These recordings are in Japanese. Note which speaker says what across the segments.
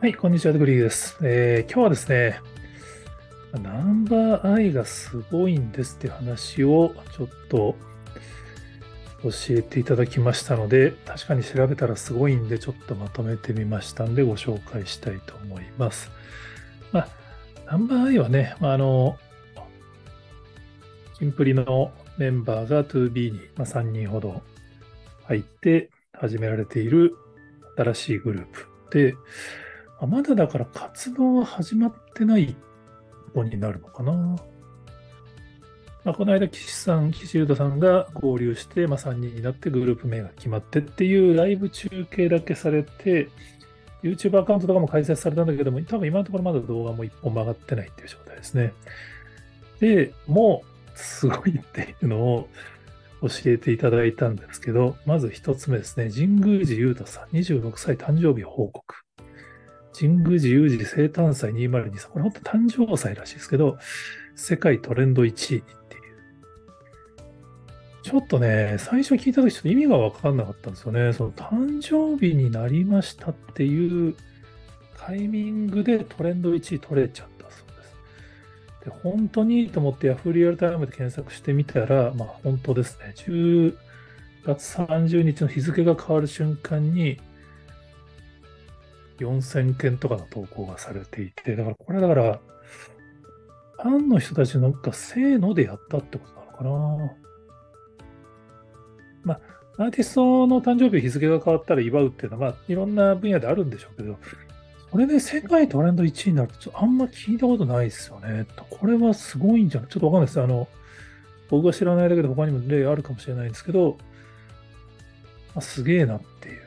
Speaker 1: はい、こんにちは、グリーです、えー、今日はですね、ナンバーアイがすごいんですって話をちょっと教えていただきましたので、確かに調べたらすごいんで、ちょっとまとめてみましたんで、ご紹介したいと思います。まあ、ナンバーアイはね、あの、キンプリのメンバーが 2B に、3人ほど入って始められている新しいグループで、あまだだから活動は始まってない子になるのかな。まあ、この間、岸さん、岸優太さんが合流して、まあ、3人になってグループ名が決まってっていうライブ中継だけされて、YouTube アカウントとかも開設されたんだけども、多分今のところまだ動画も一本曲がってないっていう状態ですね。で、もうすごいっていうのを教えていただいたんですけど、まず一つ目ですね。神宮寺勇太さん、26歳誕生日報告。神宮寺有事生誕祭2023。これ本当誕生祭らしいですけど、世界トレンド1位っていう。ちょっとね、最初聞いたときちょっと意味がわかんなかったんですよね。その誕生日になりましたっていうタイミングでトレンド1位取れちゃったそうです。で、本当にと思って Yahoo リアルタイムで検索してみたら、まあ本当ですね。10月30日の日付が変わる瞬間に、4000件とかの投稿がされていて、だからこれだから、ファンの人たちなんかせーのでやったってことなのかな。まあ、アーティストの誕生日日付が変わったら祝うっていうのは、まあ、いろんな分野であるんでしょうけど、これで世界トレンド1位になると、ちょっとあんま聞いたことないですよね。これはすごいんじゃない？ちょっとわかんないです。あの、僕が知らないだけで他にも例あるかもしれないんですけど、まあ、すげえなっていう。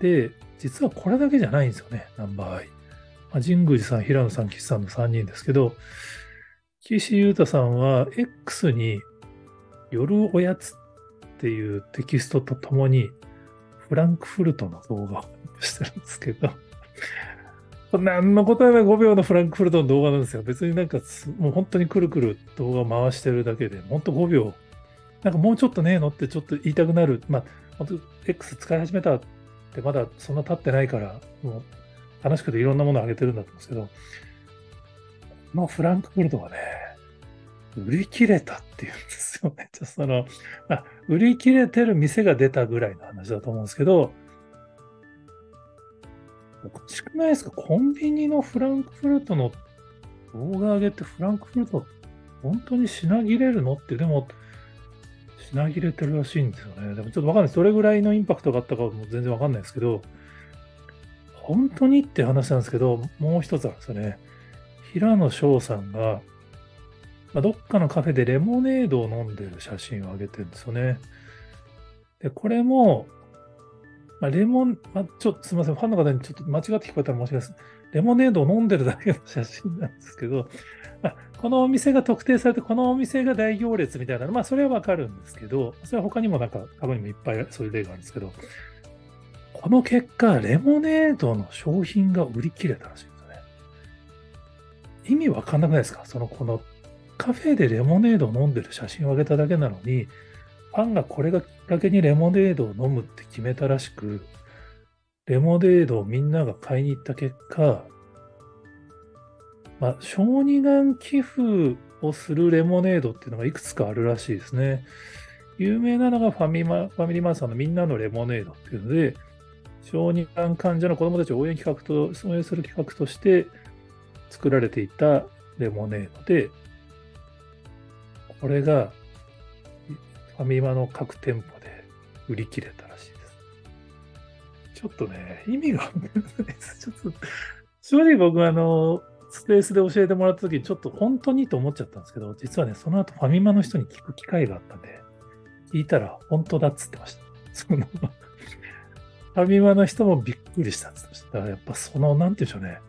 Speaker 1: で、実はこれだけじゃないんですよね、ナンバーアイ。まあ、神宮寺さん、平野さん、岸さんの3人ですけど、岸優太さんは X に夜おやつっていうテキストとともにフランクフルトの動画をしてるんですけど、何の答えない5秒のフランクフルトの動画なんですよ。別になんかもう本当にくるくる動画回してるだけで、本当5秒。なんかもうちょっとねえのってちょっと言いたくなる。まあ、X 使い始めたで、まだそんな経ってないから、もう楽しくていろんなものをあげてるんだと思うんですけど、このフランクフルトがね、売り切れたっていうんですよね。ち ょその、まあ、売り切れてる店が出たぐらいの話だと思うんですけど、おかしくないですか？コンビニのフランクフルトの動画上げてフランクフルト本当に品切れるのって、でも、品切れてるらしいんですよね。でもちょっとわかんない。どれぐらいのインパクトがあったかも全然わかんないですけど、本当にって話なんですけど、もう一つあるんですよね。平野翔さんが、まあ、どっかのカフェでレモネードを飲んでる写真を上げてるんですよね。で、これも、まあ、レモン、まあ、ちょっとすみません、ファンの方にちょっと間違って聞こえたら申し訳ないです。レモネードを飲んでるだけの写真なんですけど、あ、このお店が特定されて、このお店が大行列みたいなの、まあ、それはわかるんですけど、それは他にもなんか、過去にもいっぱいそういう例があるんですけど、この結果、レモネードの商品が売り切れたらしいんですよね。意味わかんなくないですか？その、このカフェでレモネードを飲んでる写真を上げただけなのに、ファンがこれがきっかけにレモネードを飲むって決めたらしく、レモネードをみんなが買いに行った結果、まあ、小児がん寄付をするレモネードっていうのがいくつかあるらしいですね。有名なのがファミマファミリーマートさんのみんなのレモネードっていうので、小児がん患者の子供たちを応援企画と、応援する企画として作られていたレモネードで、これがファミマの各店舗で売り切れたらしいです。ちょっとね、意味が。ちょっと、正直僕はあの、スペースで教えてもらった時にちょっと本当にと思っちゃったんですけど、実はね、その後ファミマの人に聞く機会があったんで、聞いたら本当だっつってました。その、ファミマの人もびっくりしたっつってました。らやっぱその、なんて言うんでしょうね。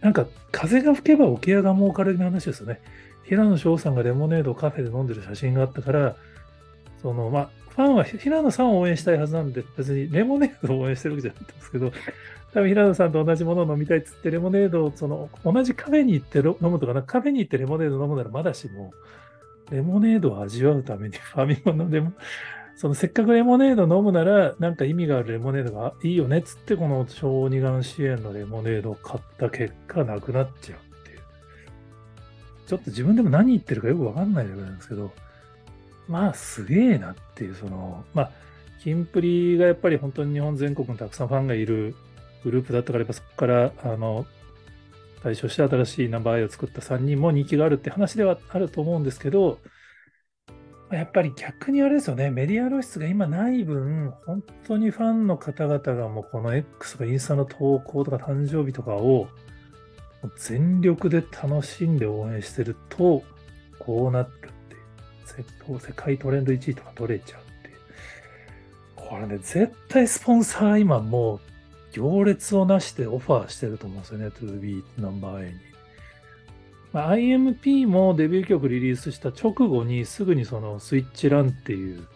Speaker 1: なんか、風が吹けば桶屋が儲かる話ですよね。平野翔さんがレモネードをカフェで飲んでる写真があったから、その、まあ、ファンは平野さんを応援したいはずなんで、別にレモネードを応援してるわけじゃないんですけど、多分平野さんと同じものを飲みたいっつってレモネードをその同じカフェに行って飲むとかなカフェに行ってレモネード飲むならまだしもレモネードを味わうために ファミマのレモそのせっかくレモネード飲むなら、なんか意味があるレモネードがいいよねっつって、この小児がん支援のレモネードを買った結果、なくなっちゃうっていう。ちょっと自分でも何言ってるかよくわかんないレベルなんですけど、まあすげえなっていう、その、まあ、キンプリがやっぱり本当に日本全国にたくさんファンがいるグループだったから、やっぱそこから、あの、対象して新しいナンバーアイを作った3人も人気があるって話ではあると思うんですけど、やっぱり逆にあれですよね、メディア露出が今ない分、本当にファンの方々がもうこの X とかインスタの投稿とか誕生日とかを全力で楽しんで応援してると、こうなっ。世界トレンド1位とか取れちゃうっていう。これね、絶対スポンサー今もう行列をなしてオファーしてると思うんですよね、2B ナンバー A に。まあ、IMP もデビュー曲リリースした直後にすぐにそのスイッチランっていう、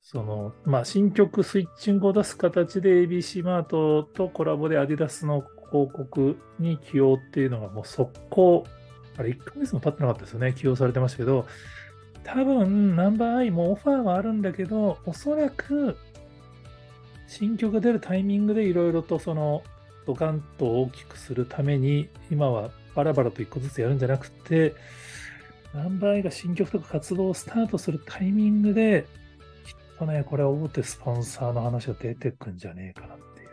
Speaker 1: その、まあ、新曲スイッチングを出す形で ABC マートとコラボでアディダスの広告に起用っていうのがもう速攻、あれ1ヶ月も経ってなかったですよね、起用されてましたけど、多分ナンバーアイもオファーはあるんだけど、おそらく新曲が出るタイミングでいろいろとそのドカンと大きくするために今はバラバラと一個ずつやるんじゃなくて、ナンバー A が新曲とか活動をスタートするタイミングで、きっとね、これは大手スポンサーの話が出てくんじゃねえかなっていう。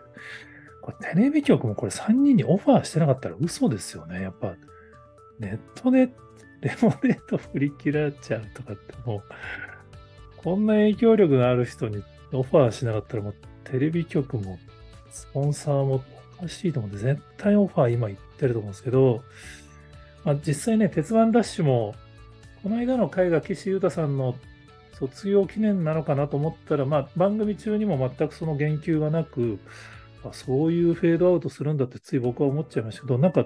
Speaker 1: これテレビ局もこれ3人にオファーしてなかったら嘘ですよね。やっぱ、ネットでレモネード振り切られちゃうとかってもう、こんな影響力のある人にオファーしなかったらもうテレビ局もスポンサーもおかしいと思うんで、絶対オファー今言ってると思うんですけど、まあ、実際ね、鉄腕ダッシュも、この間の回が岸優太さんの卒業記念なのかなと思ったら、まあ、番組中にも全くその言及がなく、あそういうフェードアウトするんだってつい僕は思っちゃいましたけど、なんか、あ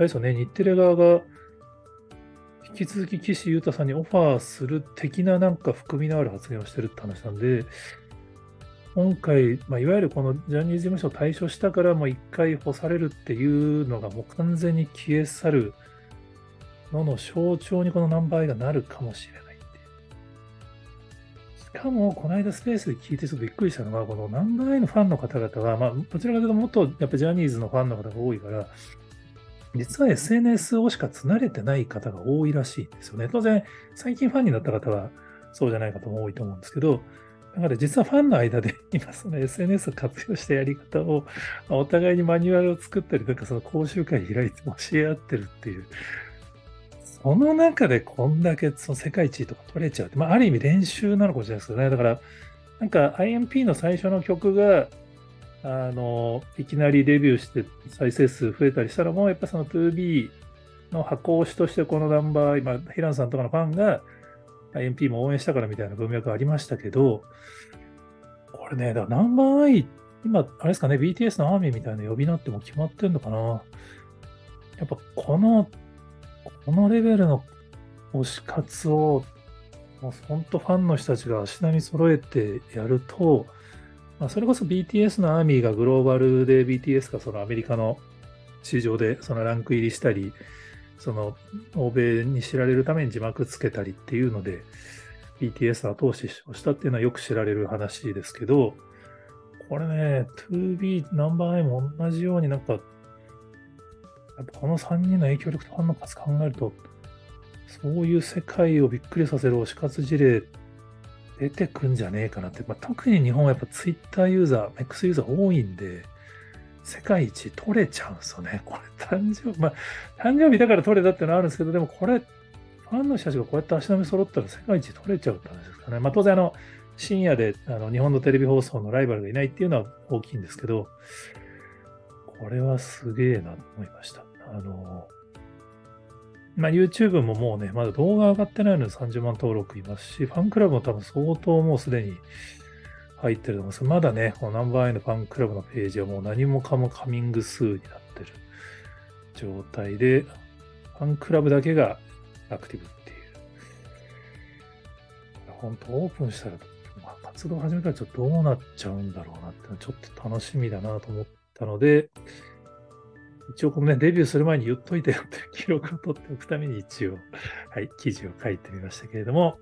Speaker 1: れですよね、日テレ側が引き続き岸優太さんにオファーする的ななんか含みのある発言をしてるって話なんで、今回、まあ、いわゆるこのジャニーズ事務所を退所したからもう一回干されるっていうのがもう完全に消え去るのの象徴にこのナンバーがなるかもしれないって。しかも、この間スペースで聞いてちょっとびっくりしたのは、このナンバーのファンの方々は、まあ、どちらかというともっとやっぱジャニーズのファンの方が多いから、実は SNS をしかつなれてない方が多いらしいんですよね。当然、最近ファンになった方はそうじゃない方も多いと思うんですけど、だから実はファンの間で今その SNS を活用したやり方をお互いにマニュアルを作ったりとかその講習会開いて教え合ってるっていう。その中でこんだけその世界一位とか取れちゃうって、まあある意味練習なのかもしれないですけどね。だからなんか IMP の最初の曲があの、いきなりデビューして再生数増えたりしたらもうやっぱその 2B の箱推しとしてこのナンバー、今、平野さんとかのファンが MP も応援したからみたいな文脈ありましたけど、これね、だからナンバーアイ、今、あれですかね、BTS のアーミーみたいな呼び名っても決まってんのかな。やっぱこの、このレベルの推し活を、もう本当ファンの人たちが足並み揃えてやると、まあ、それこそ BTS のアーミーがグローバルで BTS がそのアメリカの市場でそのランク入りしたり、その欧米に知られるために字幕つけたりっていうので、BTS 後押しをしたっていうのはよく知られる話ですけど、これね、2B ナンバー A も同じようになんか、やっぱこの3人の影響力とファンの数考えると、そういう世界をびっくりさせる推し活事例出てくんじゃねえかなって、まあ、特に日本はやっぱ Twitter ユーザー、X ユーザー多いんで、世界一取れちゃうんですよね。これ誕生日、まあ、誕生日だから取れたっていうのはあるんですけど、でもこれ、ファンの人たちがこうやって足並み揃ったら世界一取れちゃうって話ですかね。まあ当然あの、深夜であの日本のテレビ放送のライバルがいないっていうのは大きいんですけど、これはすげえなと思いました。あの、まあ YouTube ももうね、まだ動画上がってないので30万登録いますし、ファンクラブも多分相当もうすでに入ってると思うんです、まだね、このナンバーアイのファンクラブのページはもう何もかもカミング数になってる状態で、ファンクラブだけがアクティブっていう。本当オープンしたら、ま、活動始めたらちょっとどうなっちゃうんだろうなってちょっと楽しみだなと思ったので、一応このね、デビューする前に言っといてよっていう記録を取っておくために一応、はい、記事を書いてみましたけれども、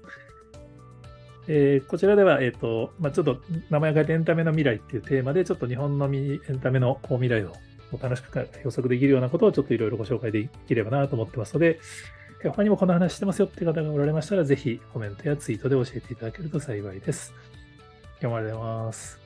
Speaker 1: えーこちらでは、えっ、と、まあ、ちょっと名前がエンタメの未来っていうテーマで、ちょっと日本のエンタメのこう未来を楽しく予測できるようなことをちょっといろいろご紹介できればなと思ってますので、他にもこの話してますよっていう方がおられましたら、ぜひコメントやツイートで教えていただけると幸いです。今日もありがとうございます。